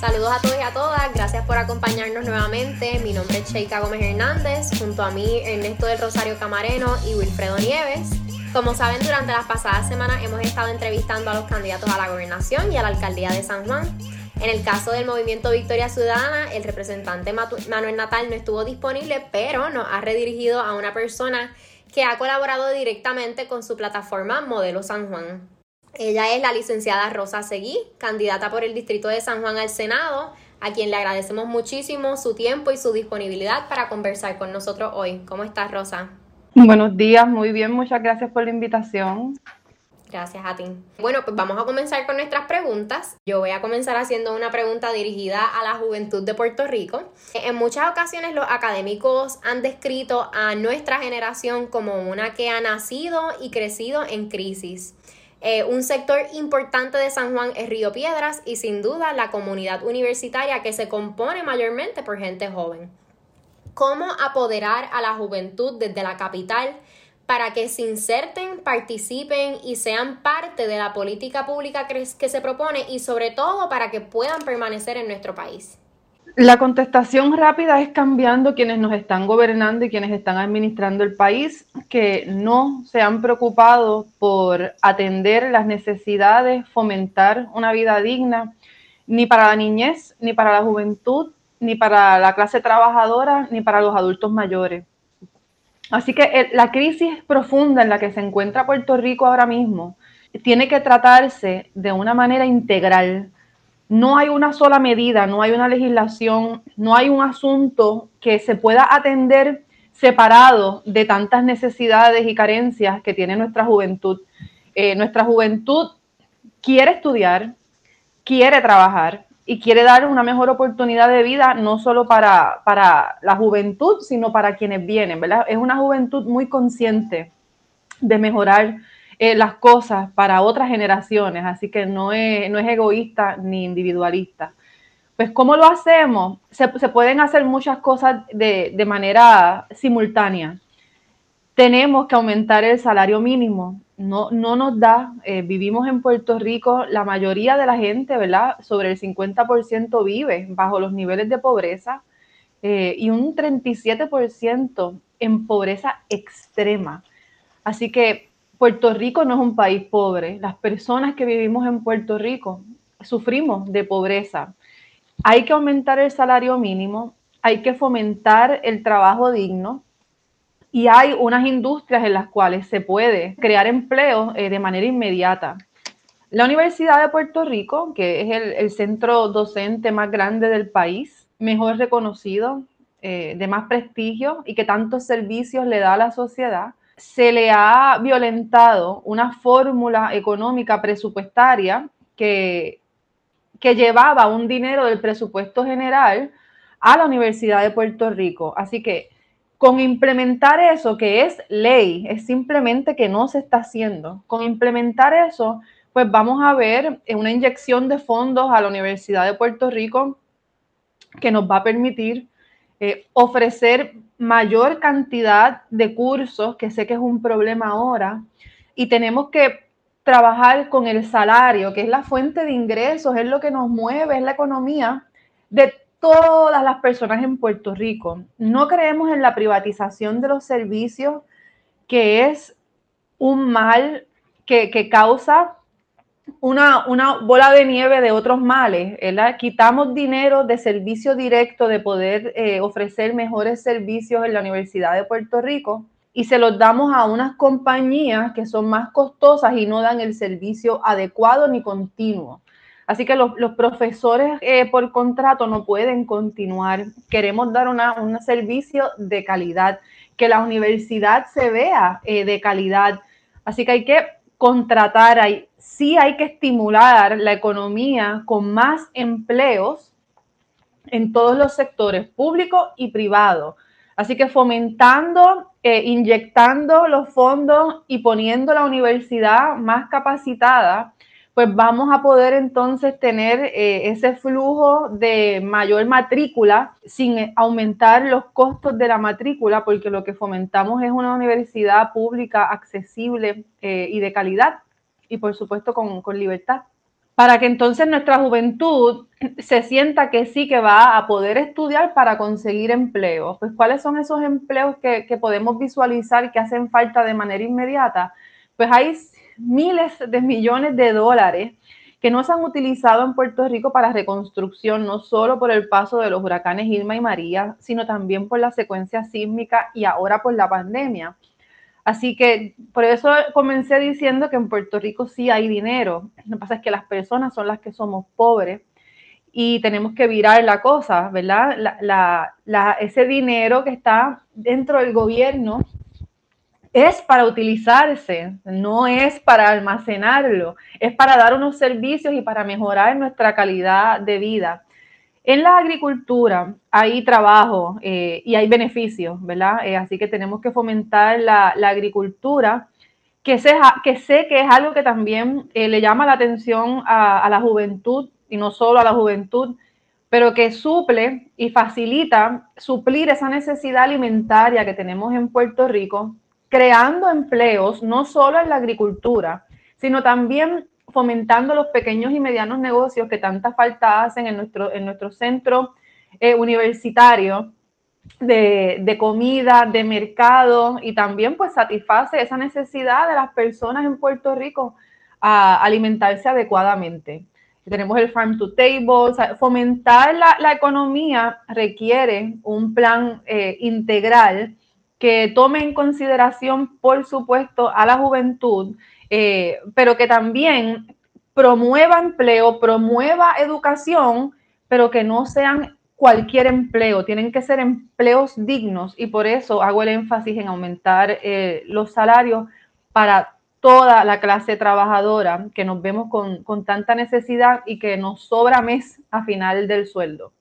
Saludos a todos y a todas, gracias por acompañarnos nuevamente. Mi nombre es Sheika Gómez Hernández, junto a mí Ernesto del Rosario Camareno y Wilfredo Nieves. Como saben, durante las pasadas semanas hemos estado entrevistando a los candidatos a la gobernación y a la alcaldía de San Juan. En el caso del movimiento Victoria Ciudadana, el representante Manuel Natal no estuvo disponible, pero nos ha redirigido a una persona que ha colaborado directamente con su plataforma Modelo San Juan. Ella es la licenciada Rosa Seguí, candidata por el Distrito de San Juan al Senado, a quien le agradecemos muchísimo su tiempo y su disponibilidad para conversar con nosotros hoy. ¿Cómo estás, Rosa? Buenos días, muy bien, muchas gracias por la invitación. Gracias a ti. Bueno, pues vamos a comenzar con nuestras preguntas. Yo voy a comenzar haciendo una pregunta dirigida a la juventud de Puerto Rico. En muchas ocasiones los académicos han descrito a nuestra generación como una que ha nacido y crecido en crisis. Eh, un sector importante de San Juan es Río Piedras y sin duda la comunidad universitaria que se compone mayormente por gente joven. ¿Cómo apoderar a la juventud desde la capital para que se inserten, participen y sean parte de la política pública que se propone y sobre todo para que puedan permanecer en nuestro país? La contestación rápida es cambiando quienes nos están gobernando y quienes están administrando el país, que no se han preocupado por atender las necesidades, fomentar una vida digna, ni para la niñez, ni para la juventud, ni para la clase trabajadora, ni para los adultos mayores. Así que la crisis profunda en la que se encuentra Puerto Rico ahora mismo tiene que tratarse de una manera integral no hay una sola medida, no hay una legislación, no hay un asunto que se pueda atender separado de tantas necesidades y carencias que tiene nuestra juventud. Eh, nuestra juventud quiere estudiar, quiere trabajar y quiere dar una mejor oportunidad de vida, no solo para, para la juventud, sino para quienes vienen, ¿verdad? Es una juventud muy consciente de mejorar eh, las cosas para otras generaciones, así que no es, no es egoísta ni individualista. Pues, ¿cómo lo hacemos? Se, pueden hacer muchas cosas de, manera simultánea. Tenemos que aumentar el salario mínimo. No, no nos da, eh, vivimos en Puerto Rico, la mayoría de la gente, ¿verdad? Sobre el 50% vive bajo los niveles de pobreza eh, y un 37% en pobreza extrema. Así que Puerto Rico no es un país pobre. Las personas que vivimos en Puerto Rico sufrimos de pobreza. Hay que aumentar el salario mínimo, hay que fomentar el trabajo digno y hay unas industrias en las cuales se puede crear empleo eh, de manera inmediata. La Universidad de Puerto Rico, que es el, centro docente más grande del país, mejor reconocido, eh, de más prestigio y que tantos servicios le da a la sociedad, se le ha violentado una fórmula económica presupuestaria que, que llevaba un dinero del presupuesto general a la Universidad de Puerto Rico. Así que con implementar eso, que es ley, es simplemente que no se está haciendo, con implementar eso, pues vamos a ver una inyección de fondos a la Universidad de Puerto Rico que nos va a permitir eh, ofrecer mayor cantidad de cursos, que sé que es un problema ahora, y tenemos que trabajar con el salario, que es la fuente de ingresos, es lo que nos mueve, es la economía de todas las personas en Puerto Rico. No creemos en la privatización de los servicios, que es un mal que, causa una, bola de nieve de otros males. Quitamos dinero de servicio directo, de poder eh, ofrecer mejores servicios en la Universidad de Puerto Rico y se los damos a unas compañías que son más costosas y no dan el servicio adecuado ni continuo. Así que los, profesores eh, por contrato no pueden continuar. Queremos dar un servicio de calidad, que la universidad se vea eh, de calidad. Así que hay que contratar, hay, sí hay que estimular la economía con más empleos en todos los sectores, público y privado. Así que fomentando, eh, inyectando los fondos y poniendo la universidad más capacitada pues vamos a poder entonces tener eh, ese flujo de mayor matrícula sin aumentar los costos de la matrícula, porque lo que fomentamos es una universidad pública accesible eh, y de calidad y por supuesto con, con libertad para que entonces nuestra juventud se sienta que sí que va a poder estudiar para conseguir empleo. Pues cuáles son esos empleos que, que podemos visualizar que hacen falta de manera inmediata. Pues hay miles de millones de dólares que no se han utilizado en Puerto Rico para reconstrucción, no solo por el paso de los huracanes Irma y María, sino también por la secuencia sísmica y ahora por la pandemia. Así que por eso comencé diciendo que en Puerto Rico sí hay dinero. Lo que pasa es que las personas son las que somos pobres y tenemos que virar la cosa, ¿verdad? ese dinero que está dentro del gobierno es para utilizarse, no es para almacenarlo, es para dar unos servicios y para mejorar nuestra calidad de vida. En la agricultura hay trabajo eh, y hay beneficios, ¿verdad? Eh, así que tenemos que fomentar la, agricultura, que que sé que es algo que también eh, le llama la atención a, a la juventud y no solo a la juventud, pero que suple y facilita suplir esa necesidad alimentaria que tenemos en Puerto Rico creando empleos no solo en la agricultura, sino también fomentando los pequeños y medianos negocios que tanta falta hacen en nuestro, en nuestro centro eh, universitario de, comida, de mercado y también pues satisface esa necesidad de las personas en Puerto Rico a alimentarse adecuadamente. Tenemos el Farm to Table, fomentar la, economía requiere un plan eh, integral que tome en consideración, por supuesto, a la juventud, eh, pero que también promueva empleo, promueva educación, pero que no sean cualquier empleo, tienen que ser empleos dignos y por eso hago el énfasis en aumentar eh, los salarios para toda la clase trabajadora que nos vemos con, con tanta necesidad y que nos sobra mes a final del sueldo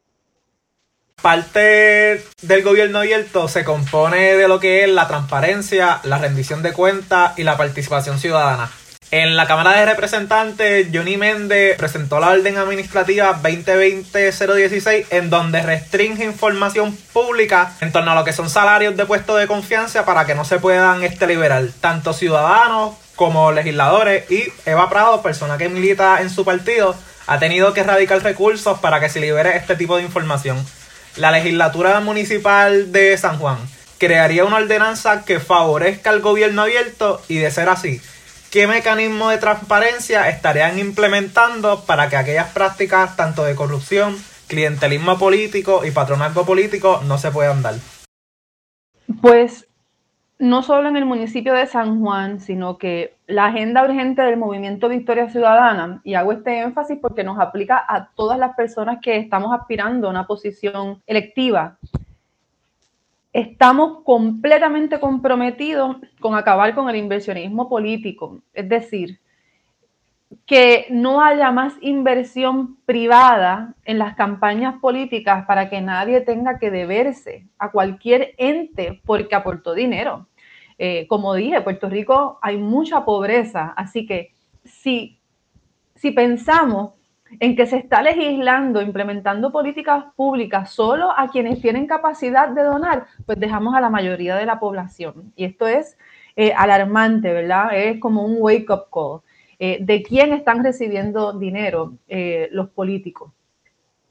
parte del gobierno abierto se compone de lo que es la transparencia, la rendición de cuentas y la participación ciudadana. En la Cámara de Representantes, Johnny Méndez presentó la orden administrativa 2020-016 en donde restringe información pública en torno a lo que son salarios de puestos de confianza para que no se puedan este, liberar tanto ciudadanos como legisladores y Eva Prado, persona que milita en su partido, ha tenido que erradicar recursos para que se libere este tipo de información la legislatura municipal de San Juan crearía una ordenanza que favorezca al gobierno abierto y de ser así, ¿qué mecanismo de transparencia estarían implementando para que aquellas prácticas tanto de corrupción, clientelismo político y patronazgo político no se puedan dar? Pues no solo en el municipio de San Juan, sino que la agenda urgente del movimiento Victoria Ciudadana, y hago este énfasis porque nos aplica a todas las personas que estamos aspirando a una posición electiva, estamos completamente comprometidos con acabar con el inversionismo político, es decir, que no haya más inversión privada en las campañas políticas para que nadie tenga que deberse a cualquier ente porque aportó dinero. Eh, como dije, Puerto Rico hay mucha pobreza, así que si, si pensamos en que se está legislando, implementando políticas públicas solo a quienes tienen capacidad de donar, pues dejamos a la mayoría de la población. Y esto es eh, alarmante, ¿verdad? Es como un wake-up call. Eh, de quién están recibiendo dinero los políticos.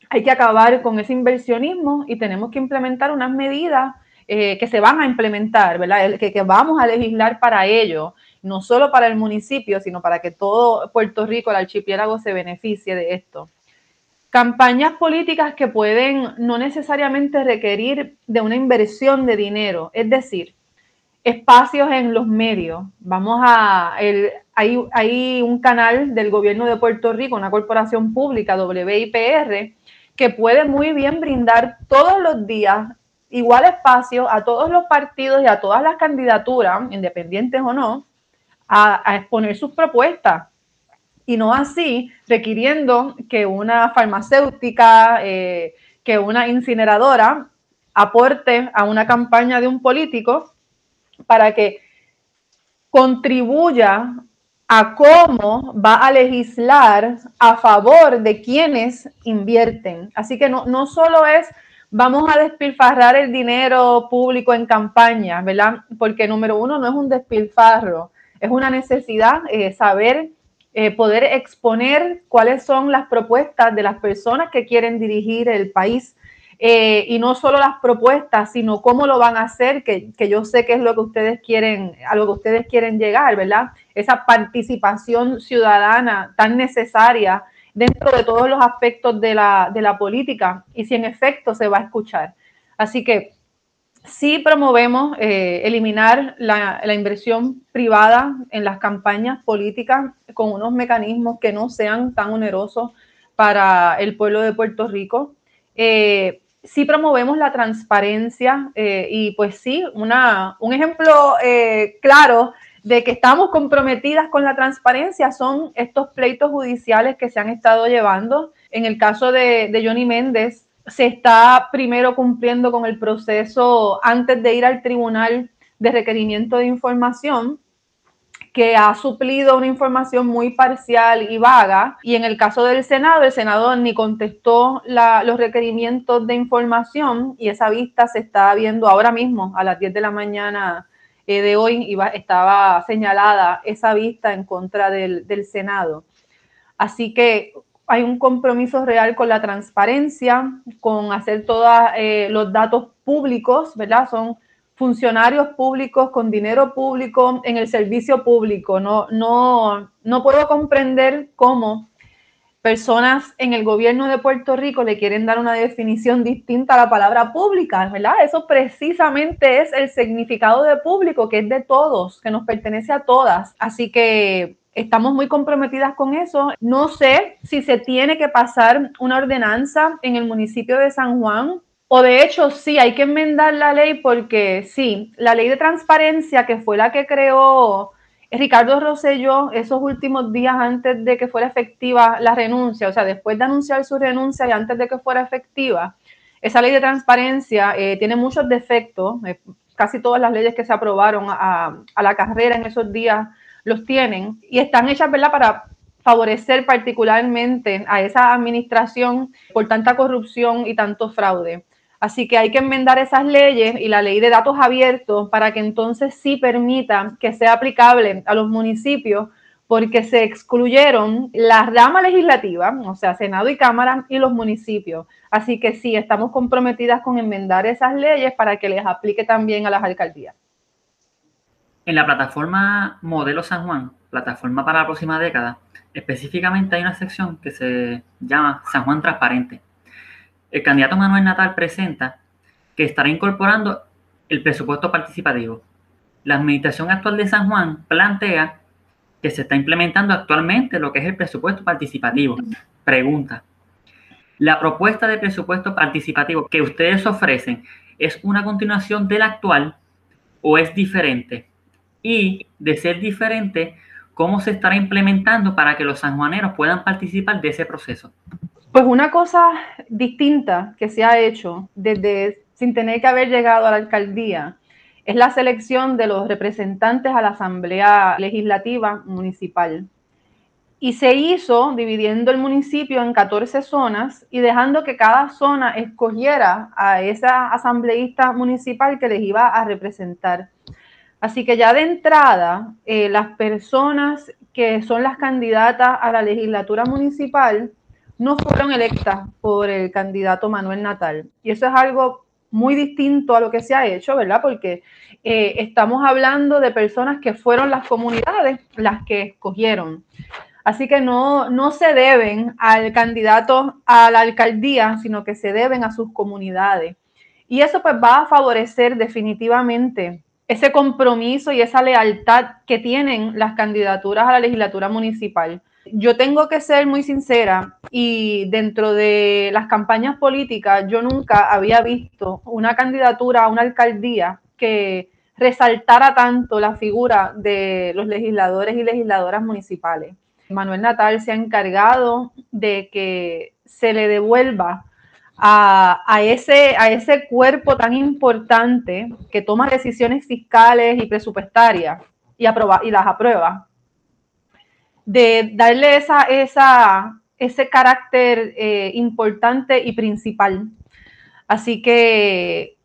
Hay que acabar con ese inversionismo y tenemos que implementar unas medidas eh, que se van a implementar, ¿verdad? Que, vamos a legislar para ello, no solo para el municipio, sino para que todo Puerto Rico, el archipiélago, se beneficie de esto. Campañas políticas que pueden no necesariamente requerir de una inversión de dinero, es decir, espacios en los medios. Vamos a, hay un canal del gobierno de Puerto Rico, una corporación pública, WIPR, que puede muy bien brindar todos los días igual espacio a todos los partidos y a todas las candidaturas, independientes o no, a, exponer sus propuestas. Y no así requiriendo que una farmacéutica, eh, que una incineradora aporte a una campaña de un político para que contribuya a cómo va a legislar a favor de quienes invierten. Así que no, no solo es vamos a despilfarrar el dinero público en campaña, ¿verdad? Porque número uno no es un despilfarro, es una necesidad eh, saber eh, poder exponer cuáles son las propuestas de las personas que quieren dirigir el país. Eh, y no solo las propuestas, sino cómo lo van a hacer, que, que, yo sé que es lo que ustedes quieren, a lo que ustedes quieren llegar, ¿verdad? Esa participación ciudadana tan necesaria dentro de todos los aspectos de la, de la política y si en efecto se va a escuchar. Así que sí promovemos eh, eliminar la, la, inversión privada en las campañas políticas con unos mecanismos que no sean tan onerosos para el pueblo de Puerto Rico. Eh, sí promovemos la transparencia eh, y pues sí, una, un ejemplo eh, claro de que estamos comprometidas con la transparencia son estos pleitos judiciales que se han estado llevando. En el caso de, de Johnny Méndez, se está primero cumpliendo con el proceso antes de ir al tribunal de requerimiento de información que ha suplido una información muy parcial y vaga. Y en el caso del Senado, el Senado ni contestó los requerimientos de información y esa vista se está viendo ahora mismo a las 10 de la mañana eh, de hoy. Estaba señalada esa vista en contra del, del Senado. Así que hay un compromiso real con la transparencia, con hacer todos eh, los datos públicos, ¿verdad? Son funcionarios públicos con dinero público en el servicio público. No, no, no puedo comprender cómo personas en el gobierno de Puerto Rico le quieren dar una definición distinta a la palabra pública, ¿verdad? Eso precisamente es el significado de público, que es de todos, que nos pertenece a todas. Así que estamos muy comprometidas con eso. No sé si se tiene que pasar una ordenanza en el municipio de San Juan o de hecho, sí, hay que enmendar la ley porque sí, la ley de transparencia, que fue la que creó Ricardo Rosselló esos últimos días antes de que fuera efectiva la renuncia, o sea, después de anunciar su renuncia y antes de que fuera efectiva, esa ley de transparencia eh, tiene muchos defectos, eh, casi todas las leyes que se aprobaron a, la carrera en esos días los tienen y están hechas, para favorecer particularmente a esa administración por tanta corrupción y tanto fraude. Así que hay que enmendar esas leyes y la ley de datos abiertos para que entonces sí permita que sea aplicable a los municipios porque se excluyeron la rama legislativa, o sea, Senado y Cámara y los municipios. Así que sí, estamos comprometidas con enmendar esas leyes para que les aplique también a las alcaldías. En la plataforma Modelo San Juan, plataforma para la próxima década, específicamente hay una sección que se llama San Juan Transparente el candidato Manuel Natal presenta que estará incorporando el presupuesto participativo. La administración actual de San Juan plantea que se está implementando actualmente lo que es el presupuesto participativo. Pregunta, ¿la propuesta de presupuesto participativo que ustedes ofrecen es una continuación del actual o es diferente? Y de ser diferente, ¿cómo se estará implementando para que los sanjuaneros puedan participar de ese proceso? Pues una cosa distinta que se ha hecho desde sin tener que haber llegado a la alcaldía es la selección de los representantes a la Asamblea Legislativa Municipal. Y se hizo dividiendo el municipio en 14 zonas y dejando que cada zona escogiera a esa asambleísta municipal que les iba a representar. Así que ya de entrada, eh, las personas que son las candidatas a la legislatura municipal no fueron electas por el candidato Manuel Natal. Y eso es algo muy distinto a lo que se ha hecho, ¿verdad? Porque eh, estamos hablando de personas que fueron las comunidades las que escogieron. Así que no, no se deben al candidato a la alcaldía, sino que se deben a sus comunidades. Y eso pues va a favorecer definitivamente ese compromiso y esa lealtad que tienen las candidaturas a la legislatura municipal yo tengo que ser muy sincera y dentro de las campañas políticas yo nunca había visto una candidatura a una alcaldía que resaltara tanto la figura de los legisladores y legisladoras municipales. Manuel Natal se ha encargado de que se le devuelva a, ese, a ese cuerpo tan importante que toma decisiones fiscales y presupuestarias y, y las aprueba de darle esa, esa, ese carácter eh, importante y principal. Así que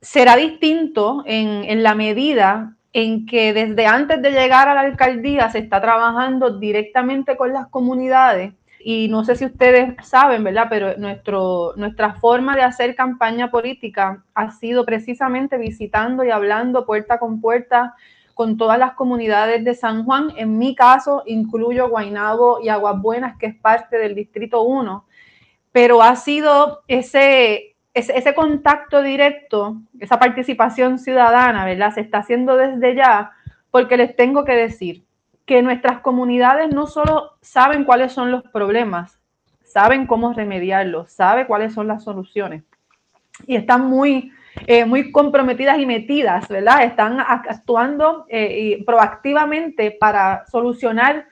será distinto en, en la medida en que desde antes de llegar a la alcaldía se está trabajando directamente con las comunidades. Y no sé si ustedes saben, ¿verdad? Pero nuestro, nuestra forma de hacer campaña política ha sido precisamente visitando y hablando puerta con puerta con todas las comunidades de San Juan. En mi caso, incluyo Guainabo y Aguas Buenas, que es parte del Distrito 1. Pero ha sido ese, ese, contacto directo, esa participación ciudadana, ¿verdad? Se está haciendo desde ya, porque les tengo que decir que nuestras comunidades no solo saben cuáles son los problemas, saben cómo remediarlos, saben cuáles son las soluciones. Y están muy, eh, muy comprometidas y metidas, ¿verdad? Están actuando eh, proactivamente para solucionar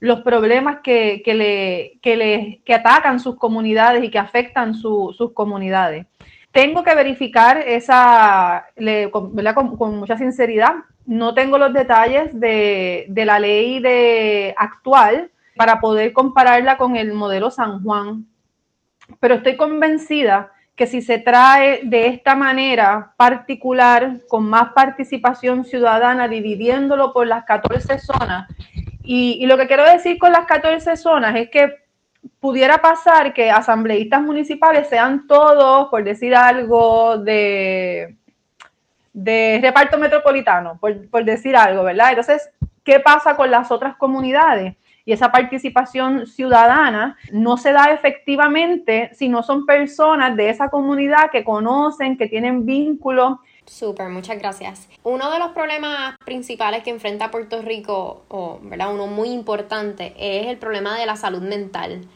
los problemas que, le, le, que atacan sus comunidades y que afectan sus comunidades. Tengo que verificar esa, con, mucha sinceridad, no tengo los detalles de, de, la ley de actual para poder compararla con el modelo San Juan, pero estoy convencida que si se trae de esta manera particular, con más participación ciudadana, dividiéndolo por las 14 zonas, y, lo que quiero decir con las 14 zonas es que pudiera pasar que asambleístas municipales sean todos, por decir algo, de, de reparto metropolitano, por, por, decir algo, ¿verdad? Entonces, ¿qué pasa con las otras comunidades? Y esa participación ciudadana no se da efectivamente si no son personas de esa comunidad que conocen, que tienen vínculos Súper, muchas gracias. Uno de los problemas principales que enfrenta Puerto Rico, o ¿verdad? uno muy importante, es el problema de la salud mental.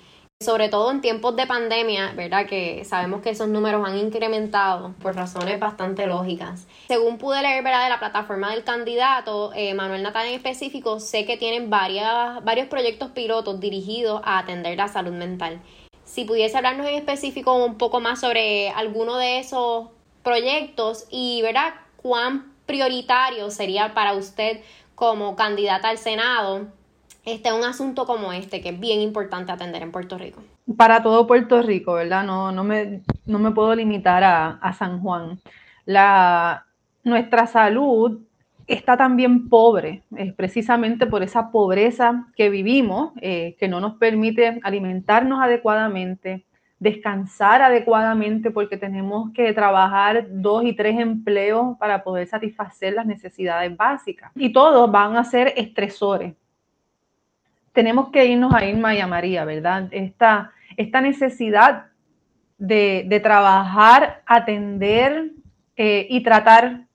Sobre todo en tiempos de pandemia, ¿verdad? Que sabemos que esos números han incrementado por razones bastante lógicas. Según pude leer, ¿verdad? De la plataforma del candidato, eh, Manuel Natal en específico, sé que tienen varias, varios proyectos pilotos dirigidos a atender la salud mental. Si pudiese hablarnos en específico un poco más sobre alguno de esos proyectos y, ¿verdad?, cuán prioritario sería para usted como candidata al Senado este un asunto como este, que es bien importante atender en Puerto Rico. Para todo Puerto Rico, ¿verdad? No, no, me, no me puedo limitar a, San Juan. La, nuestra salud está también pobre, es precisamente por esa pobreza que vivimos, eh, que no nos permite alimentarnos adecuadamente, descansar adecuadamente porque tenemos que trabajar dos y tres empleos para poder satisfacer las necesidades básicas. Y todos van a ser estresores. Tenemos que irnos a Irma y a María, ¿verdad? Esta, esta necesidad de, trabajar, atender eh, y tratar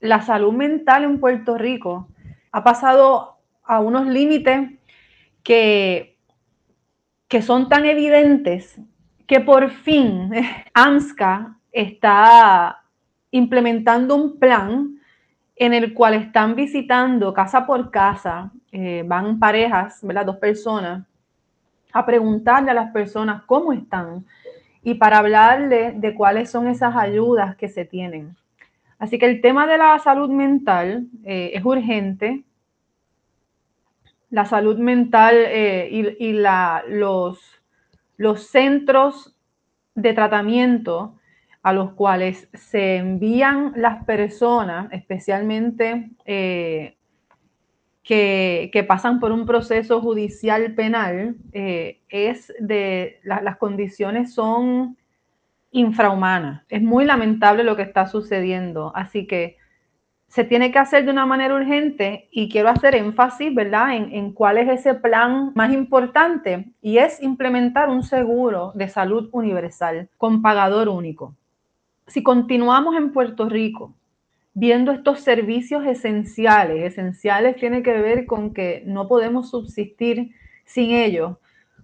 la salud mental en Puerto Rico ha pasado a unos límites que, que son tan evidentes que por fin AMSCA está implementando un plan en el cual están visitando casa por casa, eh, van parejas, ¿verdad? Dos personas, a preguntarle a las personas cómo están y para hablarle de cuáles son esas ayudas que se tienen. Así que el tema de la salud mental eh, es urgente. La salud mental eh, y, los centros de tratamiento a los cuales se envían las personas, especialmente que, pasan por un proceso judicial penal, eh, es de las condiciones son infrahumanas. Es muy lamentable lo que está sucediendo. Así que se tiene que hacer de una manera urgente y quiero hacer énfasis, ¿verdad?, en, cuál es ese plan más importante y es implementar un seguro de salud universal con pagador único. Si continuamos en Puerto Rico viendo estos servicios esenciales, esenciales tiene que ver con que no podemos subsistir sin ellos,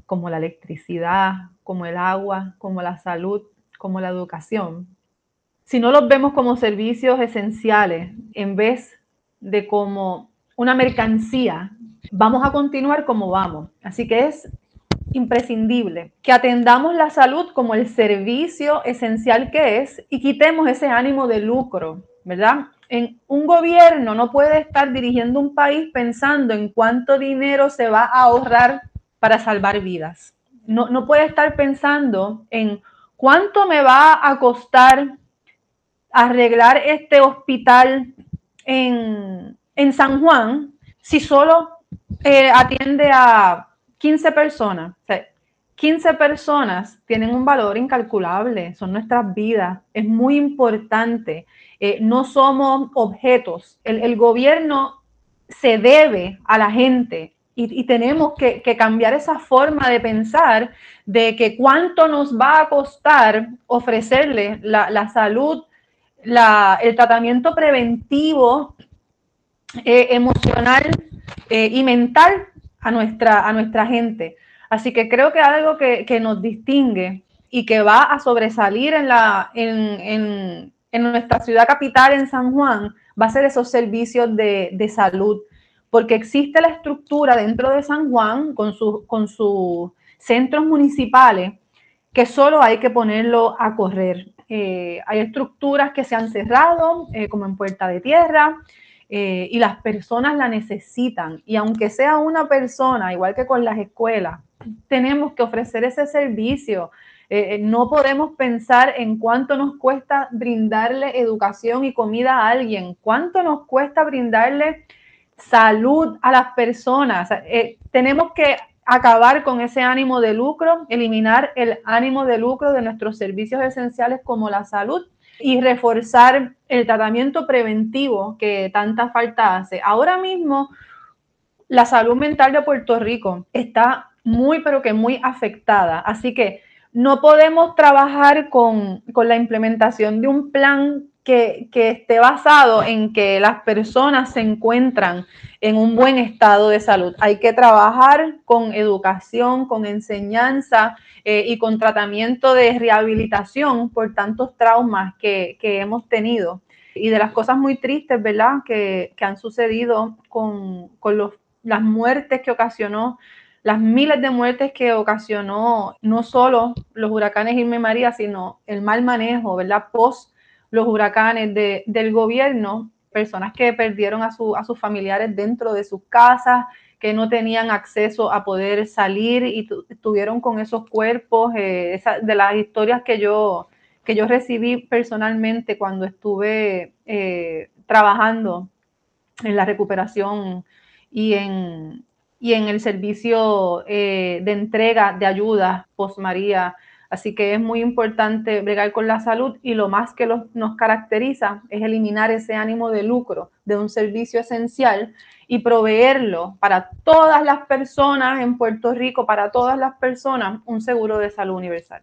como la electricidad, como el agua, como la salud, como la educación, si no los vemos como servicios esenciales en vez de como una mercancía, vamos a continuar como vamos. Así que es imprescindible que atendamos la salud como el servicio esencial que es y quitemos ese ánimo de lucro, ¿verdad? En un gobierno no puede estar dirigiendo un país pensando en cuánto dinero se va a ahorrar para salvar vidas. No, no puede estar pensando en cuánto me va a costar arreglar este hospital en, San Juan si solo eh, atiende a 15 personas. 15 personas tienen un valor incalculable, son nuestras vidas, es muy importante. Eh, no somos objetos. El, gobierno se debe a la gente y, tenemos que, cambiar esa forma de pensar de que cuánto nos va a costar ofrecerle la, salud, el tratamiento preventivo, eh, emocional eh, y mental a nuestra, a nuestra gente. Así que creo que algo que, nos distingue y que va a sobresalir en, la, en, nuestra ciudad capital, en San Juan, va a ser esos servicios de, salud, porque existe la estructura dentro de San Juan con, con sus centros municipales que solo hay que ponerlo a correr. Eh, hay estructuras que se han cerrado, eh, como en Puerta de Tierra, eh, y las personas la necesitan. Y aunque sea una persona, igual que con las escuelas, tenemos que ofrecer ese servicio. Eh, eh, no podemos pensar en cuánto nos cuesta brindarle educación y comida a alguien, cuánto nos cuesta brindarle salud a las personas. Eh, tenemos que acabar con ese ánimo de lucro, eliminar el ánimo de lucro de nuestros servicios esenciales como la salud y reforzar el tratamiento preventivo que tanta falta hace. Ahora mismo, la salud mental de Puerto Rico está muy, pero que muy afectada. Así que no podemos trabajar con, la implementación de un plan que, esté basado en que las personas se encuentran en un buen estado de salud. Hay que trabajar con educación, con enseñanza eh, y con tratamiento de rehabilitación por tantos traumas que, hemos tenido y de las cosas muy tristes, ¿verdad?, que, han sucedido con, con las muertes que ocasionó las miles de muertes que ocasionó no solo los huracanes Irma y María, sino el mal manejo, ¿verdad? Post los huracanes del gobierno, personas que perdieron a, a sus familiares dentro de sus casas, que no tenían acceso a poder salir y estuvieron con esos cuerpos, eh, de las historias que yo, que yo recibí personalmente cuando estuve eh, trabajando en la recuperación y en, y en el servicio eh, de entrega de ayuda post María. Así que es muy importante bregar con la salud y lo más que nos caracteriza es eliminar ese ánimo de lucro de un servicio esencial y proveerlo para todas las personas en Puerto Rico, para todas las personas, un seguro de salud universal.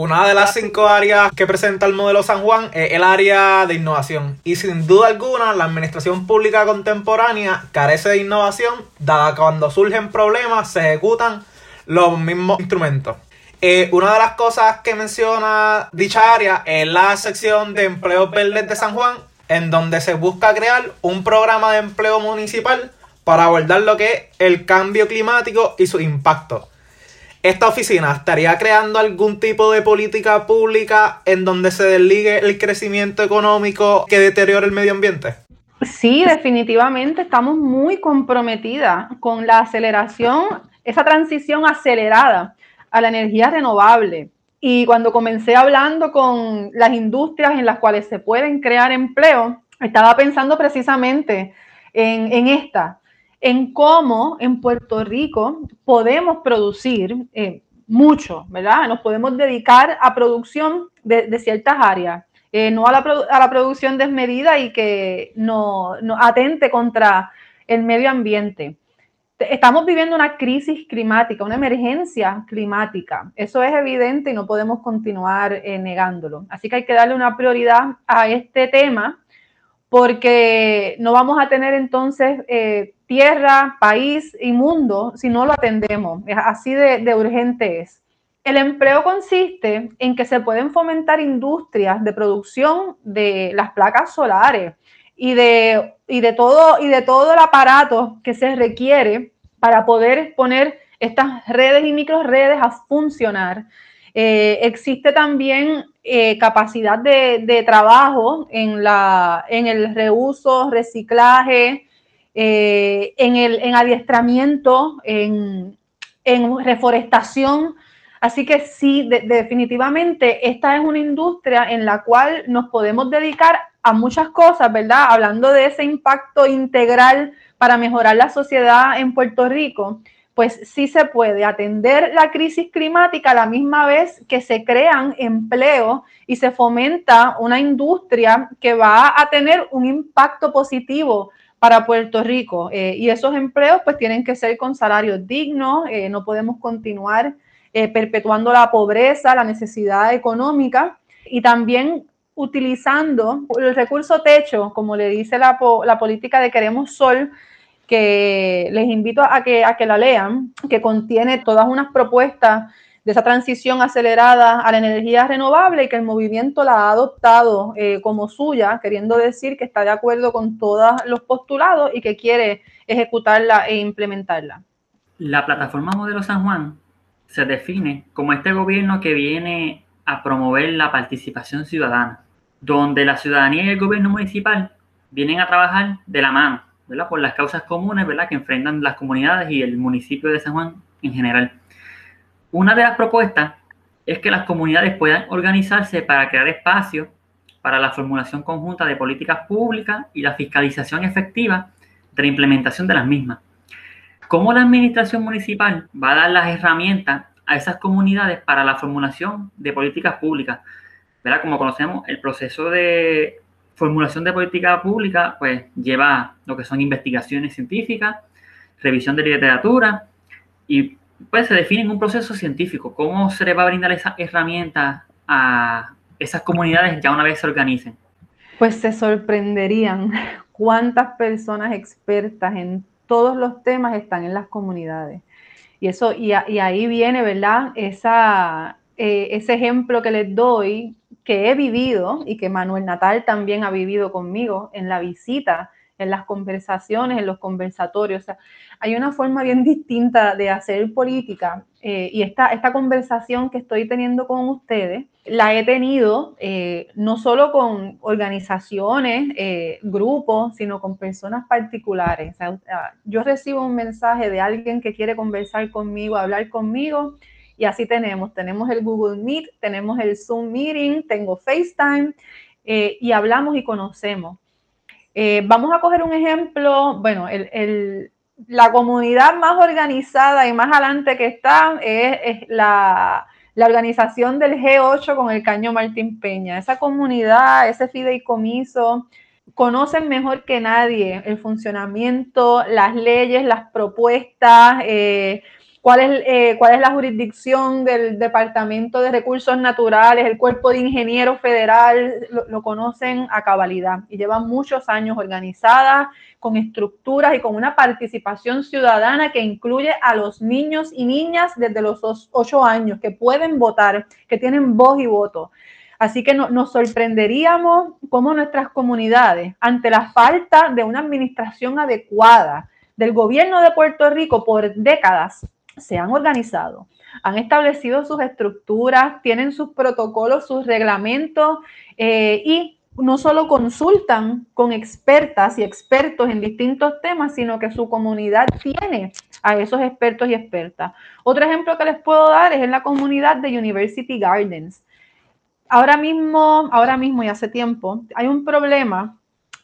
Una de las cinco áreas que presenta el modelo San Juan es el área de innovación. Y sin duda alguna, la administración pública contemporánea carece de innovación, dada cuando surgen problemas se ejecutan los mismos instrumentos. Eh, una de las cosas que menciona dicha área es la sección de empleos verdes de San Juan, en donde se busca crear un programa de empleo municipal para abordar lo que es el cambio climático y su impacto esta oficina estaría creando algún tipo de política pública en donde se desligue el crecimiento económico que deteriore el medio ambiente? Sí, definitivamente estamos muy comprometidas con la aceleración, esa transición acelerada a la energía renovable. Y cuando comencé hablando con las industrias en las cuales se pueden crear empleo, estaba pensando precisamente en, en esta, en cómo en Puerto Rico podemos producir eh, mucho, ¿verdad? Nos podemos dedicar a producción de, ciertas áreas, eh, no a la, producción desmedida y que no, atente contra el medio ambiente. Estamos viviendo una crisis climática, una emergencia climática. Eso es evidente y no podemos continuar eh, negándolo. Así que hay que darle una prioridad a este tema porque no vamos a tener entonces tierra, país y mundo si no lo atendemos. Así de, urgente es. El empleo consiste en que se pueden fomentar industrias de producción de las placas solares y de, y de, todo, y de todo el aparato que se requiere para poder poner estas redes y microredes a funcionar. Eh, existe también eh, capacidad de, trabajo en, la, en el reuso, reciclaje, eh, en el en adiestramiento, en, reforestación. Así que sí, definitivamente esta es una industria en la cual nos podemos dedicar a muchas cosas, ¿verdad? Hablando de ese impacto integral para mejorar la sociedad en Puerto Rico pues sí se puede atender la crisis climática a la misma vez que se crean empleos y se fomenta una industria que va a tener un impacto positivo para Puerto Rico. Eh, y esos empleos pues tienen que ser con salarios dignos, eh, no podemos continuar eh, perpetuando la pobreza, la necesidad económica y también utilizando el recurso techo, como le dice la, la política de Queremos Sol, que les invito a que, a que la lean, que contiene todas unas propuestas de esa transición acelerada a la energía renovable y que el movimiento la ha adoptado eh, como suya, queriendo decir que está de acuerdo con todos los postulados y que quiere ejecutarla e implementarla. La plataforma Modelo San Juan se define como este gobierno que viene a promover la participación ciudadana, donde la ciudadanía y el gobierno municipal vienen a trabajar de la mano por las causas comunes que enfrentan las comunidades y el municipio de San Juan en general. Una de las propuestas es que las comunidades puedan organizarse para crear espacios para la formulación conjunta de políticas públicas y la fiscalización efectiva de la implementación de las mismas. ¿Cómo la administración municipal va a dar las herramientas a esas comunidades para la formulación de políticas públicas? Como conocemos, el proceso de formulación de política pública, pues lleva lo que son investigaciones científicas, revisión de literatura y pues se define en un proceso científico cómo se le va a brindar esa herramienta a esas comunidades ya una vez se organicen. Pues se sorprenderían cuántas personas expertas en todos los temas están en las comunidades. Y eso, y, ahí viene, ¿verdad? Esa, eh, ese ejemplo que les doy que he vivido y que Manuel Natal también ha vivido conmigo en la visita, en las conversaciones, en los conversatorios. Hay una forma bien distinta de hacer política eh, y esta, esta conversación que estoy teniendo con ustedes la he tenido eh, no solo con organizaciones, eh, grupos, sino con personas particulares. yo recibo un mensaje de alguien que quiere conversar conmigo, hablar conmigo y así tenemos, tenemos el Google Meet, tenemos el Zoom Meeting, tengo FaceTime eh, y hablamos y conocemos. Eh, vamos a coger un ejemplo, bueno, la comunidad más organizada y más adelante que está es, la, la, organización del G8 con el Caño Martín Peña. Esa comunidad, ese fideicomiso, conocen mejor que nadie el funcionamiento, las leyes, las propuestas, eh, cuál es, eh, cuál es la jurisdicción del Departamento de Recursos Naturales, el Cuerpo de Ingenieros Federal, lo, conocen a cabalidad y llevan muchos años organizadas con estructuras y con una participación ciudadana que incluye a los niños y niñas desde los ocho años que pueden votar, que tienen voz y voto. Así que nos sorprenderíamos cómo nuestras comunidades, ante la falta de una administración adecuada del gobierno de Puerto Rico por décadas, se han organizado, han establecido sus estructuras, tienen sus protocolos, sus reglamentos eh, y no solo consultan con expertas y expertos en distintos temas, sino que su comunidad tiene a esos expertos y expertas. Otro ejemplo que les puedo dar es en la comunidad de University Gardens. Ahora mismo, ahora mismo y hace tiempo, hay un problema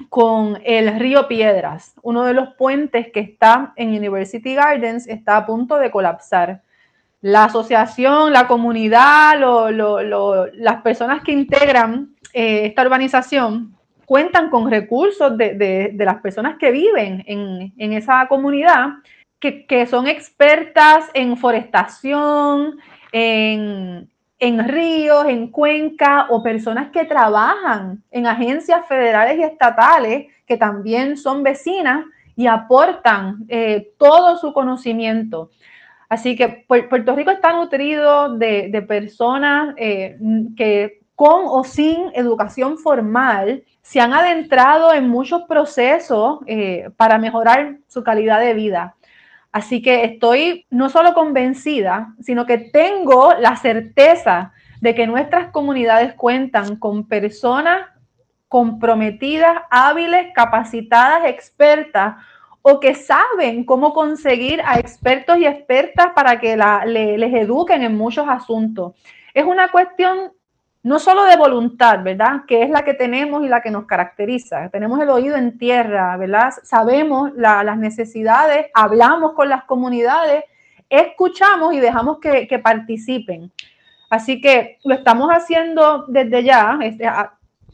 con el río Piedras. Uno de los puentes que está en University Gardens está a punto de colapsar. La asociación, la comunidad, las personas que integran eh, esta urbanización cuentan con recursos de, las personas que viven en, esa comunidad, que, que son expertas en forestación, en, en ríos, en cuenca o personas que trabajan en agencias federales y estatales que también son vecinas y aportan eh, todo su conocimiento. Así que Puerto Rico está nutrido de, personas eh, que con o sin educación formal se han adentrado en muchos procesos eh, para mejorar su calidad de vida. Así que estoy no solo convencida, sino que tengo la certeza de que nuestras comunidades cuentan con personas comprometidas, hábiles, capacitadas, expertas o que saben cómo conseguir a expertos y expertas para que les eduquen en muchos asuntos. Es una cuestión no solo de voluntad, ¿verdad? Que es la que tenemos y la que nos caracteriza. Tenemos el oído en tierra, ¿verdad? Sabemos las necesidades, hablamos con las comunidades, escuchamos y dejamos que, participen. Así que lo estamos haciendo desde ya. Este,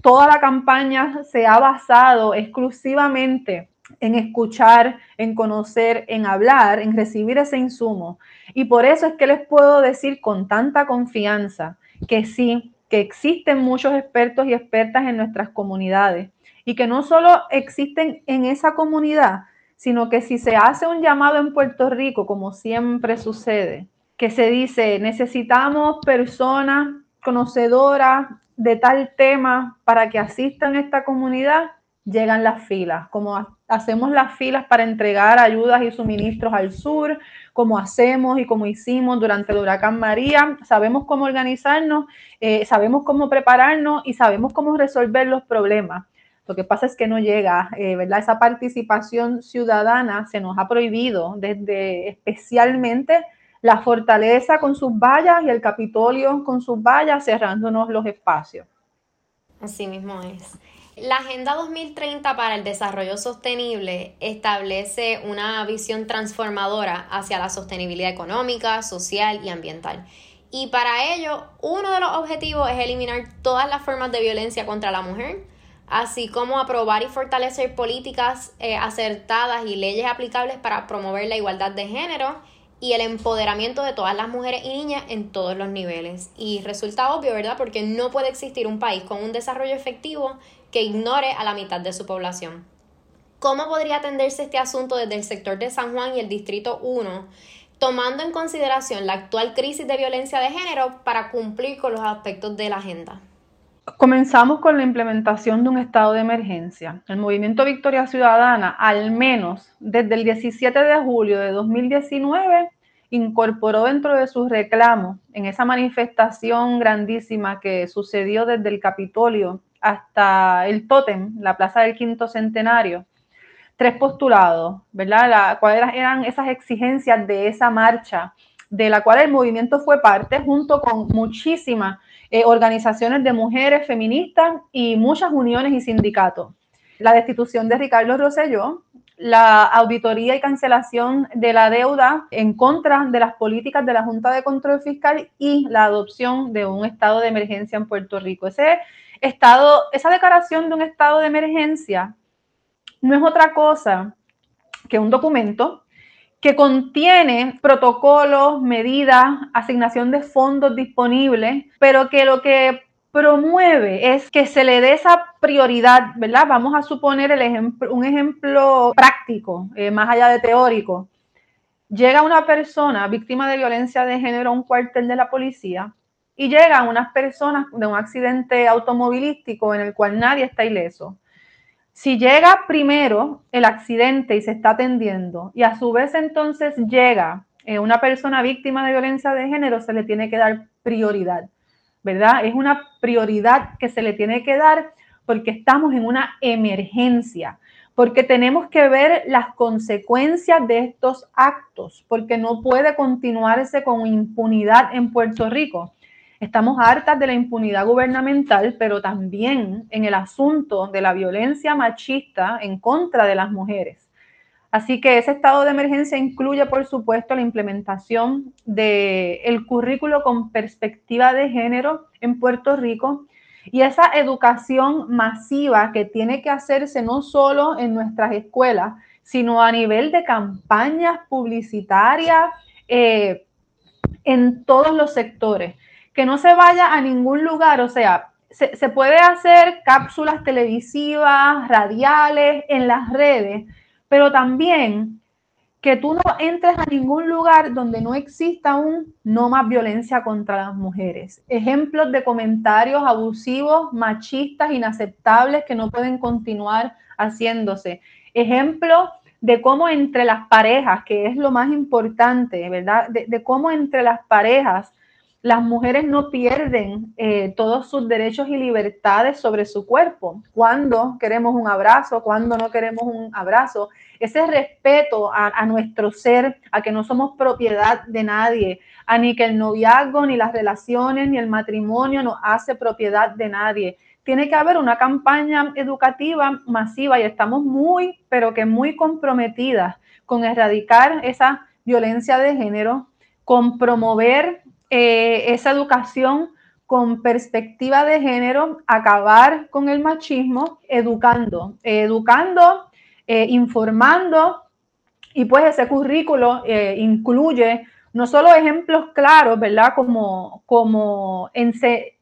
toda la campaña se ha basado exclusivamente en escuchar, en conocer, en hablar, en recibir ese insumo. Y por eso es que les puedo decir con tanta confianza que sí, que existen muchos expertos y expertas en nuestras comunidades y que no solo existen en esa comunidad, sino que si se hace un llamado en Puerto Rico, como siempre sucede, que se dice, necesitamos personas conocedoras de tal tema para que asistan a esta comunidad, llegan las filas, como hacemos las filas para entregar ayudas y suministros al sur, como hacemos y como hicimos durante el huracán María, sabemos cómo organizarnos, eh, sabemos cómo prepararnos y sabemos cómo resolver los problemas. Lo que pasa es que no llega, eh, ¿verdad? Esa participación ciudadana se nos ha prohibido desde especialmente la fortaleza con sus vallas y el Capitolio con sus vallas cerrándonos los espacios. Así mismo es. La Agenda 2030 para el Desarrollo Sostenible establece una visión transformadora hacia la sostenibilidad económica, social y ambiental. Y para ello, uno de los objetivos es eliminar todas las formas de violencia contra la mujer, así como aprobar y fortalecer políticas eh, acertadas y leyes aplicables para promover la igualdad de género y el empoderamiento de todas las mujeres y niñas en todos los niveles. Y resulta obvio, ¿verdad? Porque no puede existir un país con un desarrollo efectivo que ignore a la mitad de su población. ¿Cómo podría atenderse este asunto desde el sector de San Juan y el Distrito 1, tomando en consideración la actual crisis de violencia de género para cumplir con los aspectos de la agenda? Comenzamos con la implementación de un estado de emergencia. El movimiento Victoria Ciudadana, al menos desde el 17 de julio de 2019, incorporó dentro de sus reclamos en esa manifestación grandísima que sucedió desde el Capitolio hasta el Tótem, la Plaza del Quinto Centenario, tres postulados, ¿verdad? ¿Cuáles eran esas exigencias de esa marcha, de la cual el movimiento fue parte, junto con muchísimas eh, organizaciones de mujeres feministas y muchas uniones y sindicatos? La destitución de Ricardo Rosselló, la auditoría y cancelación de la deuda en contra de las políticas de la Junta de Control Fiscal y la adopción de un estado de emergencia en Puerto Rico. Ese estado, esa declaración de un estado de emergencia no es otra cosa que un documento que contiene protocolos, medidas, asignación de fondos disponibles, pero que lo que promueve es que se le dé esa prioridad, ¿verdad? Vamos a suponer el ejemplo, un ejemplo práctico, eh, más allá de teórico. Llega una persona víctima de violencia de género a un cuartel de la policía y llegan unas personas de un accidente automovilístico en el cual nadie está ileso. Si llega primero el accidente y se está atendiendo y a su vez entonces llega eh, una persona víctima de violencia de género, se le tiene que dar prioridad, ¿verdad? Es una prioridad que se le tiene que dar porque estamos en una emergencia, porque tenemos que ver las consecuencias de estos actos, porque no puede continuarse con impunidad en Puerto Rico. Estamos hartas de la impunidad gubernamental, pero también en el asunto de la violencia machista en contra de las mujeres. Así que ese estado de emergencia incluye, por supuesto, la implementación del currículo con perspectiva de género en Puerto Rico y esa educación masiva que tiene que hacerse no solo en nuestras escuelas, sino a nivel de campañas publicitarias eh, en todos los sectores que no se vaya a ningún lugar, o sea, se, puede hacer cápsulas televisivas, radiales, en las redes, pero también que tú no entres a ningún lugar donde no exista un no más violencia contra las mujeres. Ejemplos de comentarios abusivos, machistas, inaceptables que no pueden continuar haciéndose. Ejemplos de cómo entre las parejas, que es lo más importante, ¿verdad? De, cómo entre las parejas las mujeres no pierden eh, todos sus derechos y libertades sobre su cuerpo. Cuando queremos un abrazo, cuando no queremos un abrazo. Ese respeto a, nuestro ser, a que no somos propiedad de nadie, a ni que el noviazgo, ni las relaciones, ni el matrimonio nos hace propiedad de nadie tiene que haber una campaña educativa masiva y estamos muy, pero que muy comprometidas con erradicar esa violencia de género, con promover eh, esa educación con perspectiva de género, acabar con el machismo, educando, educando, eh, informando, y pues ese currículo eh, incluye no solo ejemplos claros, ¿verdad? Como, como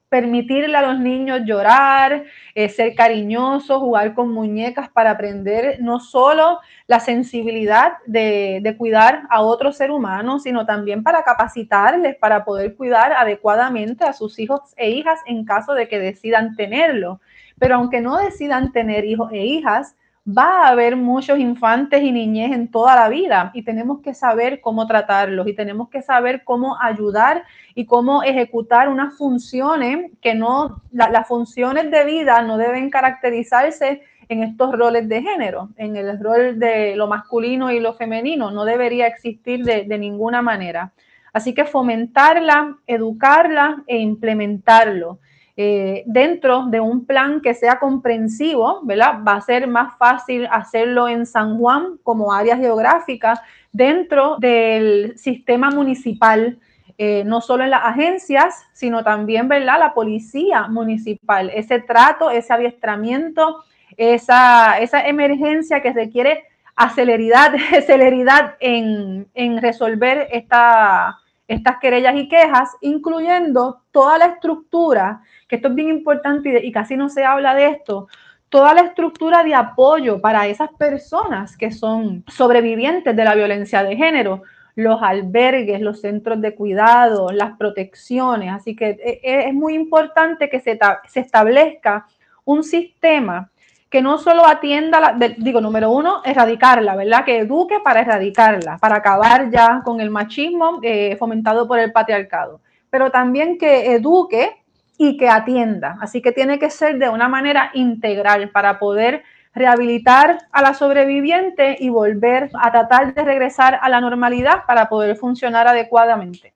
permitirle a los niños llorar, eh, ser cariñosos, jugar con muñecas para aprender no solo la sensibilidad de, de, cuidar a otro ser humano, sino también para capacitarles para poder cuidar adecuadamente a sus hijos e hijas en caso de que decidan tenerlo. Pero aunque no decidan tener hijos e hijas, va a haber muchos infantes y niñez en toda la vida y tenemos que saber cómo tratarlos y tenemos que saber cómo ayudar y cómo ejecutar unas funciones que no, las funciones de vida no deben caracterizarse en estos roles de género, en el rol de lo masculino y lo femenino, no debería existir de, ninguna manera. Así que fomentarla, educarla e implementarlo. Eh, dentro de un plan que sea comprensivo, ¿verdad? Va a ser más fácil hacerlo en San Juan como área geográfica, dentro del sistema municipal, eh, no solo en las agencias, sino también, ¿verdad? La policía municipal, ese trato, ese adiestramiento, esa, esa emergencia que requiere aceleridad, celeridad en, en resolver esta, estas querellas y quejas, incluyendo toda la estructura que esto es bien importante y, casi no se habla de esto, toda la estructura de apoyo para esas personas que son sobrevivientes de la violencia de género, los albergues, los centros de cuidado, las protecciones. Así que e, e, es muy importante que se establezca un sistema que no solo atienda, la, digo, número uno, erradicarla, ¿verdad? Que eduque para erradicarla, para acabar ya con el machismo eh, fomentado por el patriarcado, pero también que eduque y que atienda. Así que tiene que ser de una manera integral para poder rehabilitar a la sobreviviente y volver a tratar de regresar a la normalidad para poder funcionar adecuadamente.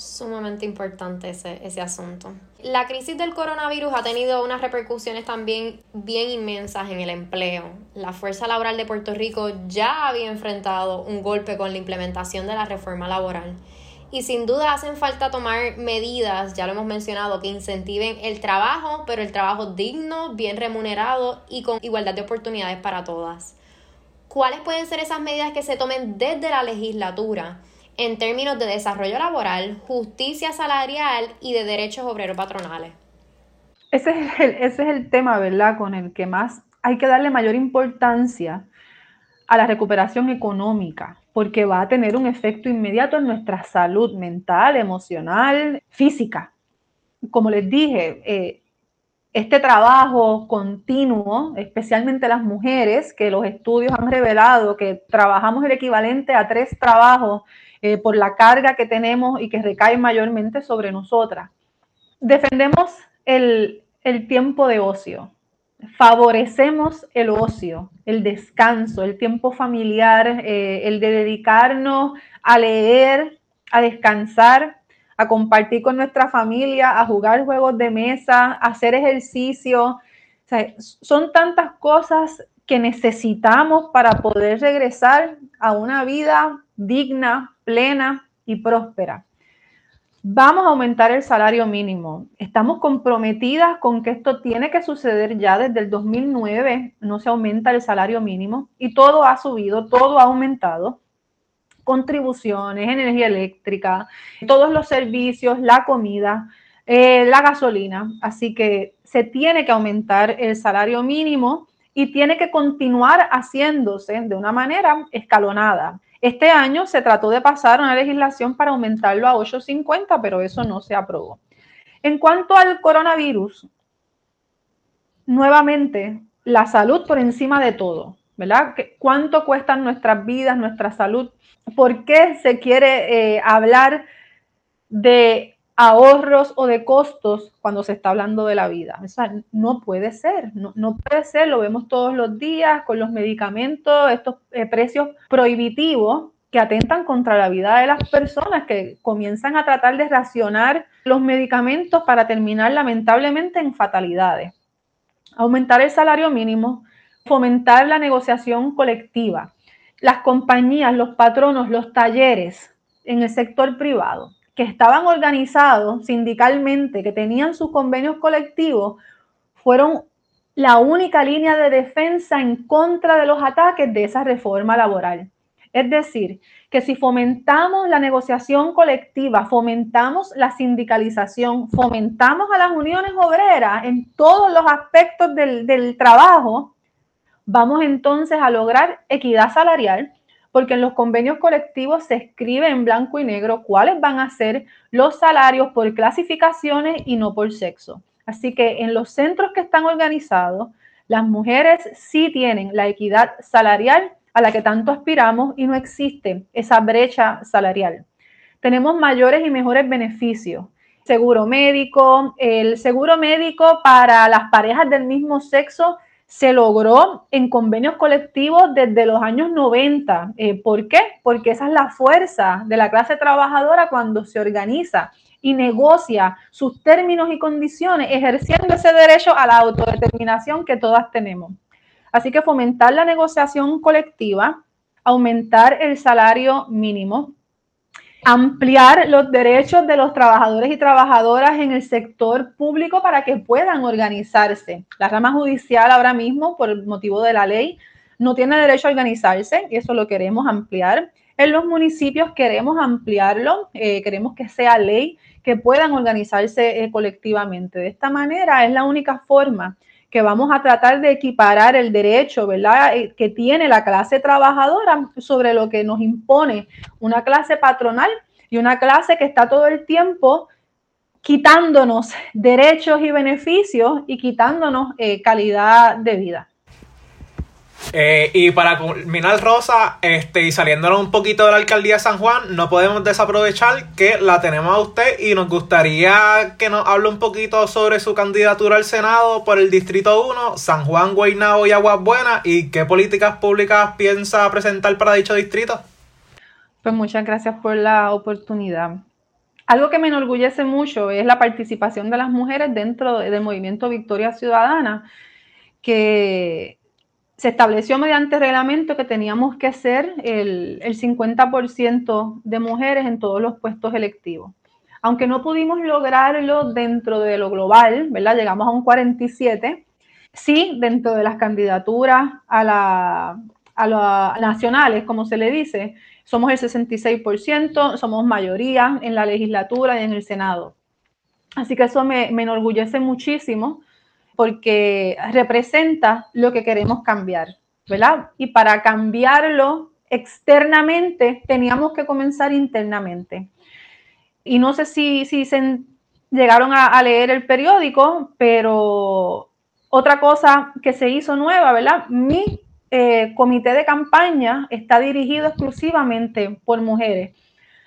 Sumamente importante ese, ese asunto. La crisis del coronavirus ha tenido unas repercusiones también bien inmensas en el empleo. La fuerza laboral de Puerto Rico ya había enfrentado un golpe con la implementación de la reforma laboral y sin duda hacen falta tomar medidas, ya lo hemos mencionado, que incentiven el trabajo, pero el trabajo digno, bien remunerado y con igualdad de oportunidades para todas. ¿Cuáles pueden ser esas medidas que se tomen desde la legislatura en términos de desarrollo laboral, justicia salarial y de derechos obreros patronales? Ese es el, ese es el tema, ¿verdad?, con el que más hay que darle mayor importancia a la recuperación económica porque va a tener un efecto inmediato en nuestra salud mental, emocional, física. Como les dije, eh, este trabajo continuo, especialmente las mujeres, que los estudios han revelado que trabajamos el equivalente a tres trabajos eh, por la carga que tenemos y que recae mayormente sobre nosotras. Defendemos el, el tiempo de ocio, favorecemos el ocio, el descanso, el tiempo familiar, eh, el de dedicarnos a leer, a descansar, a compartir con nuestra familia, a jugar juegos de mesa, a hacer ejercicio. son tantas cosas que necesitamos para poder regresar a una vida digna, plena y próspera vamos a aumentar el salario mínimo. Estamos comprometidas con que esto tiene que suceder ya desde el 2009, no se aumenta el salario mínimo y todo ha subido, todo ha aumentado. Contribuciones, energía eléctrica, todos los servicios, la comida, eh, la gasolina. Así que se tiene que aumentar el salario mínimo y tiene que continuar haciéndose de una manera escalonada. Este año se trató de pasar una legislación para aumentarlo a 8.50, pero eso no se aprobó. En cuanto al coronavirus, nuevamente, la salud por encima de todo, ¿verdad? ¿Cuánto cuestan nuestras vidas, nuestra salud? ¿Por qué se quiere eh, hablar de ahorros o de costos cuando se está hablando de la vida. No puede ser, no, puede ser, lo vemos todos los días con los medicamentos, estos eh, precios prohibitivos que atentan contra la vida de las personas, que comienzan a tratar de racionar los medicamentos para terminar lamentablemente en fatalidades. Aumentar el salario mínimo, fomentar la negociación colectiva, las compañías, los patronos, los talleres en el sector privado que estaban organizados sindicalmente, que tenían sus convenios colectivos, fueron la única línea de defensa en contra de los ataques de esa reforma laboral. Es decir, que si fomentamos la negociación colectiva, fomentamos la sindicalización, fomentamos a las uniones obreras en todos los aspectos del, del trabajo, vamos entonces a lograr equidad salarial, porque en los convenios colectivos se escribe en blanco y negro cuáles van a ser los salarios por clasificaciones y no por sexo. Así que en los centros que están organizados, las mujeres sí tienen la equidad salarial a la que tanto aspiramos y no existe esa brecha salarial. Tenemos mayores y mejores beneficios. Seguro médico, el seguro médico para las parejas del mismo sexo se logró en convenios colectivos desde los años 90. Eh, ¿Por qué? Porque esa es la fuerza de la clase trabajadora cuando se organiza y negocia sus términos y condiciones, ejerciendo ese derecho a la autodeterminación que todas tenemos. Así que fomentar la negociación colectiva, aumentar el salario mínimo, ampliar los derechos de los trabajadores y trabajadoras en el sector público para que puedan organizarse. La rama judicial ahora mismo, por el motivo de la ley, no tiene derecho a organizarse y eso lo queremos ampliar. En los municipios queremos ampliarlo, eh, queremos que sea ley, que puedan organizarse eh, colectivamente. De esta manera es la única forma que vamos a tratar de equiparar el derecho, ¿verdad?, eh, que tiene la clase trabajadora sobre lo que nos impone una clase patronal y una clase que está todo el tiempo quitándonos derechos y beneficios y quitándonos eh, calidad de vida. Eh, y para culminar, Rosa, este, y saliéndonos un poquito de la alcaldía de San Juan, no podemos desaprovechar que la tenemos a usted y nos gustaría que nos hable un poquito sobre su candidatura al Senado por el Distrito 1, San Juan, Guaynabo y Aguas Buenas, y qué políticas públicas piensa presentar para dicho distrito. Pues muchas gracias por la oportunidad. Algo que me enorgullece mucho es la participación de las mujeres dentro del movimiento Victoria Ciudadana, que se estableció mediante reglamento que teníamos que ser el, el 50% de mujeres en todos los puestos electivos. Aunque no pudimos lograrlo dentro de lo global, ¿verdad? Llegamos a un 47, sí dentro de las candidaturas a a las nacionales, como se le dice, somos el 66%, somos mayoría en la legislatura y en el Senado. Así que eso me, me enorgullece muchísimo porque representa lo que queremos cambiar, ¿verdad? Y para cambiarlo externamente teníamos que comenzar internamente. Y no sé si, si se llegaron a, leer el periódico, pero otra cosa que se hizo nueva, ¿verdad? Mi eh, comité de campaña está dirigido exclusivamente por mujeres.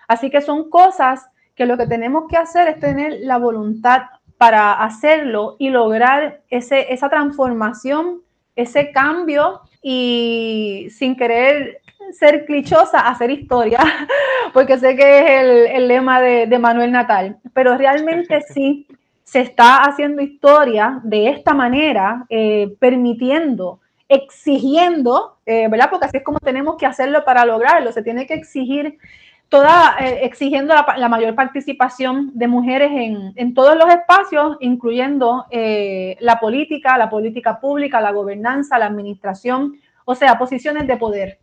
Así que son cosas que lo que tenemos que hacer es tener la voluntad para hacerlo y lograr ese, esa transformación, ese cambio y sin querer ser clichosa, hacer historia, porque sé que es el, lema de, Manuel Natal, pero realmente sí se está haciendo historia de esta manera, eh, permitiendo, exigiendo, eh, ¿verdad? Porque así es como tenemos que hacerlo para lograrlo, se tiene que exigir toda eh, exigiendo la, mayor participación de mujeres en, todos los espacios, incluyendo eh, la política, la política pública, la gobernanza, la administración, o sea, posiciones de poder.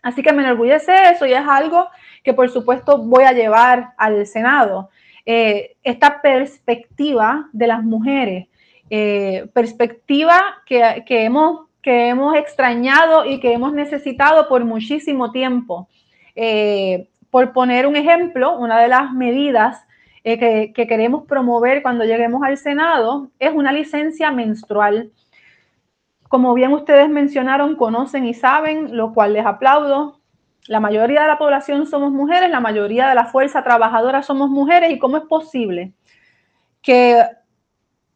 Así que me enorgullece eso y es algo que por supuesto voy a llevar al Senado. Eh, esta perspectiva de las mujeres, perspectiva que, hemos, que hemos extrañado y que hemos necesitado por muchísimo tiempo. Por poner un ejemplo, una de las medidas eh, que, queremos promover cuando lleguemos al Senado es una licencia menstrual. como bien ustedes mencionaron, conocen y saben, lo cual les aplaudo. La mayoría de la población somos mujeres, la mayoría de la fuerza trabajadora somos mujeres y cómo es posible que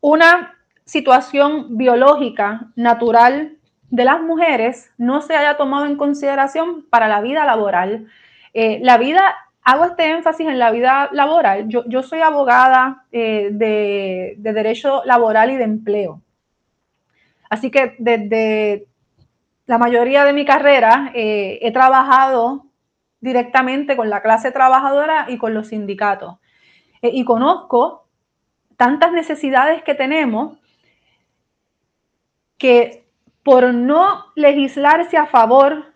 una situación biológica natural de las mujeres no se haya tomado en consideración para la vida laboral. Eh, la vida, hago este énfasis en la vida laboral. Yo, soy abogada eh, de, derecho laboral y de empleo. Así que desde la mayoría de mi carrera eh, he trabajado directamente con la clase trabajadora y con los sindicatos. y conozco tantas necesidades que tenemos que por no legislarse a favor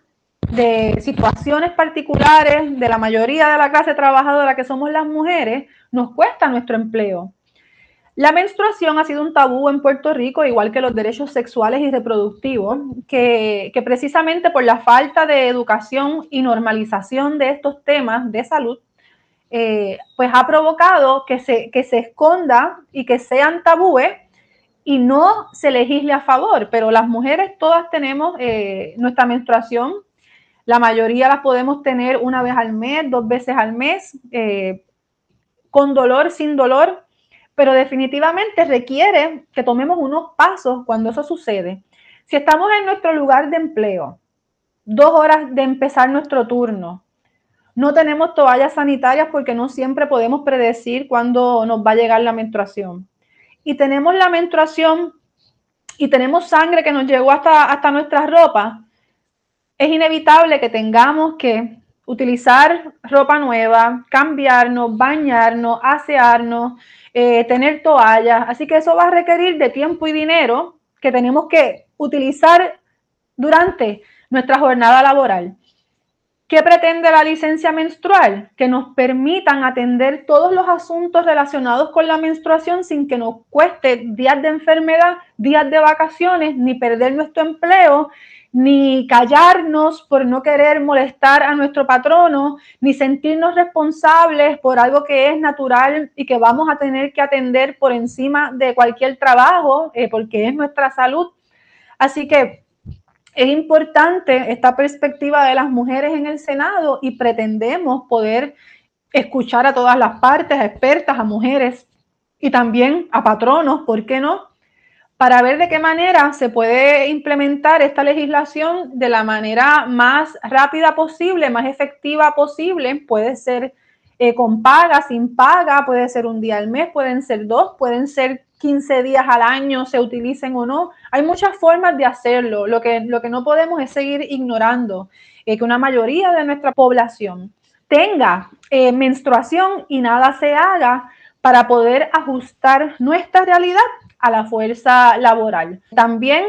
de situaciones particulares de la mayoría de la clase trabajadora que somos las mujeres, nos cuesta nuestro empleo. La menstruación ha sido un tabú en Puerto Rico, igual que los derechos sexuales y reproductivos, que, precisamente por la falta de educación y normalización de estos temas de salud, eh, pues ha provocado que se, que se esconda y que sean tabúes y no se legisle a favor, pero las mujeres todas tenemos eh, nuestra menstruación, la mayoría las podemos tener una vez al mes, dos veces al mes, eh, con dolor, sin dolor, pero definitivamente requiere que tomemos unos pasos cuando eso sucede. Si estamos en nuestro lugar de empleo, dos horas de empezar nuestro turno, no tenemos toallas sanitarias porque no siempre podemos predecir cuándo nos va a llegar la menstruación y tenemos la menstruación y tenemos sangre que nos llegó hasta, hasta nuestras ropas, es inevitable que tengamos que utilizar ropa nueva, cambiarnos, bañarnos, asearnos, eh, tener toallas. Así que eso va a requerir de tiempo y dinero que tenemos que utilizar durante nuestra jornada laboral. ¿Qué pretende la licencia menstrual? Que nos permitan atender todos los asuntos relacionados con la menstruación sin que nos cueste días de enfermedad, días de vacaciones, ni perder nuestro empleo, ni callarnos por no querer molestar a nuestro patrono, ni sentirnos responsables por algo que es natural y que vamos a tener que atender por encima de cualquier trabajo, eh, porque es nuestra salud. Así que es importante esta perspectiva de las mujeres en el Senado y pretendemos poder escuchar a todas las partes, a expertas, a mujeres y también a patronos, ¿por qué no? Para ver de qué manera se puede implementar esta legislación de la manera más rápida posible, más efectiva posible. Puede ser eh, con paga, sin paga, puede ser un día al mes, pueden ser dos, pueden ser 15 días al año se utilicen o no. Hay muchas formas de hacerlo. Lo que, lo que no podemos es seguir ignorando eh, que una mayoría de nuestra población tenga eh, menstruación y nada se haga para poder ajustar nuestra realidad a la fuerza laboral. También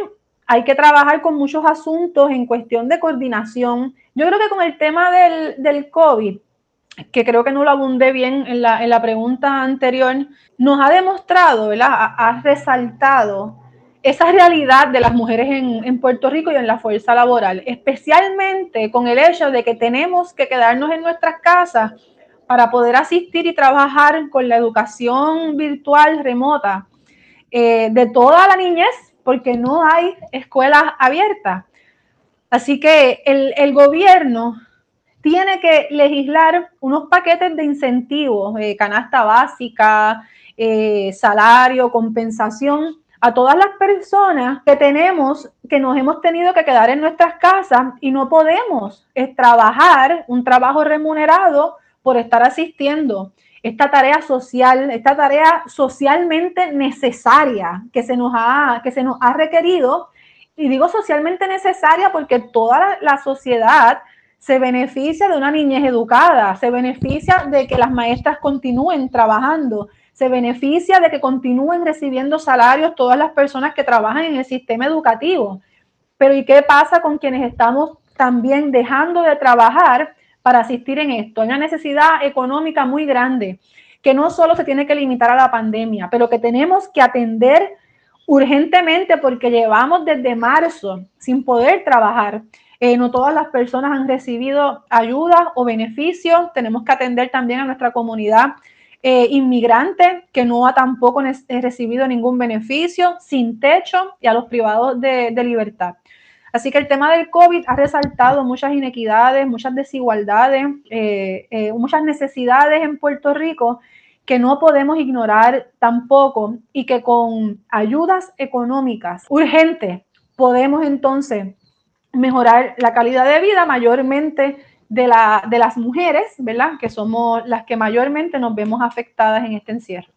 hay que trabajar con muchos asuntos en cuestión de coordinación. Yo creo que con el tema del, del COVID, que creo que no lo abundé bien en la, en la pregunta anterior, nos ha demostrado, ¿verdad? Ha, resaltado esa realidad de las mujeres en, en, Puerto Rico y en la fuerza laboral, especialmente con el hecho de que tenemos que quedarnos en nuestras casas para poder asistir y trabajar con la educación virtual remota eh, de toda la niñez, porque no hay escuelas abiertas. Así que el, el gobierno tiene que legislar unos paquetes de incentivos, eh, canasta básica, eh, salario, compensación a todas las personas que tenemos, que nos hemos tenido que quedar en nuestras casas y no podemos trabajar un trabajo remunerado por estar asistiendo esta tarea social, esta tarea socialmente necesaria que se nos ha, que se nos ha requerido. Y digo socialmente necesaria porque toda la sociedad se beneficia de una niñez educada, se beneficia de que las maestras continúen trabajando, se beneficia de que continúen recibiendo salarios todas las personas que trabajan en el sistema educativo. Pero ¿y qué pasa con quienes estamos también dejando de trabajar para asistir en esto? Hay una necesidad económica muy grande que no solo se tiene que limitar a la pandemia, pero que tenemos que atender urgentemente porque llevamos desde marzo sin poder trabajar. Eh, no todas las personas han recibido ayuda o beneficios. Tenemos que atender también a nuestra comunidad eh, inmigrantes que no ha tampoco recibido ningún beneficio, sin techo y a los privados de, libertad. Así que el tema del COVID ha resaltado muchas inequidades, muchas desigualdades, eh, eh, muchas necesidades en Puerto Rico que no podemos ignorar tampoco y que con ayudas económicas urgentes podemos entonces mejorar la calidad de vida mayormente de, de las mujeres, ¿verdad? Que somos las que mayormente nos vemos afectadas en este encierro.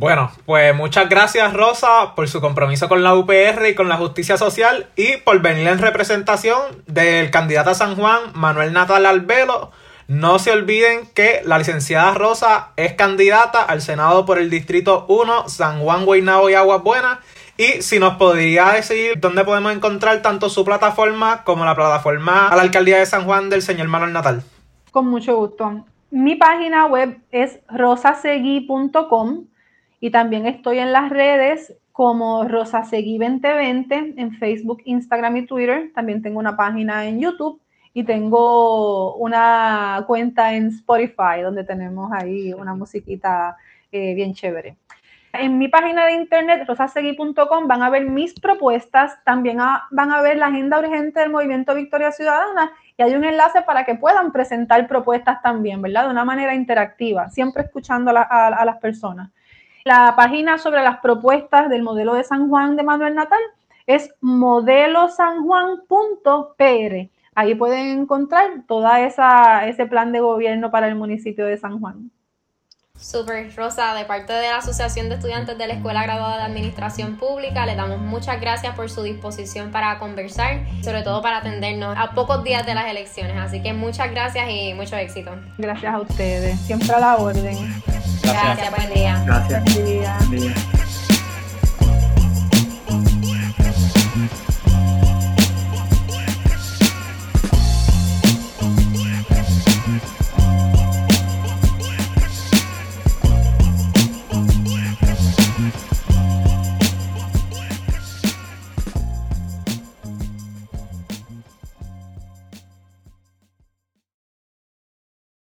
Bueno, pues muchas gracias Rosa por su compromiso con la UPR y con la justicia social y por venir en representación del candidato a San Juan, Manuel Natal Albelo. No se olviden que la licenciada Rosa es candidata al Senado por el Distrito 1, San Juan, Guaynabo y Aguas Buenas y si nos podría decir dónde podemos encontrar tanto su plataforma como la plataforma a la alcaldía de San Juan del señor Manuel Natal. Con mucho gusto. Mi página web es rosasegui.com y también estoy en las redes como Rosasegui 2020 en Facebook, Instagram y Twitter. También tengo una página en YouTube y tengo una cuenta en Spotify donde tenemos ahí una musiquita eh, bien chévere. En mi página de internet, rosasegui.com, van a ver mis propuestas, también van a ver la agenda urgente del Movimiento Victoria Ciudadana y hay un enlace para que puedan presentar propuestas también, ¿verdad? De una manera interactiva, siempre escuchando a, a las personas. La página sobre las propuestas del modelo de San Juan de Manuel Natal es modelosanjuan.pr. Ahí pueden encontrar todo ese plan de gobierno para el municipio de San Juan. Super Rosa, de parte de la Asociación de Estudiantes de la Escuela Graduada de Administración Pública, le damos muchas gracias por su disposición para conversar, sobre todo para atendernos a pocos días de las elecciones. Así que muchas gracias y mucho éxito. Gracias a ustedes, siempre a la orden. Gracias, buen día. Gracias. Buen día.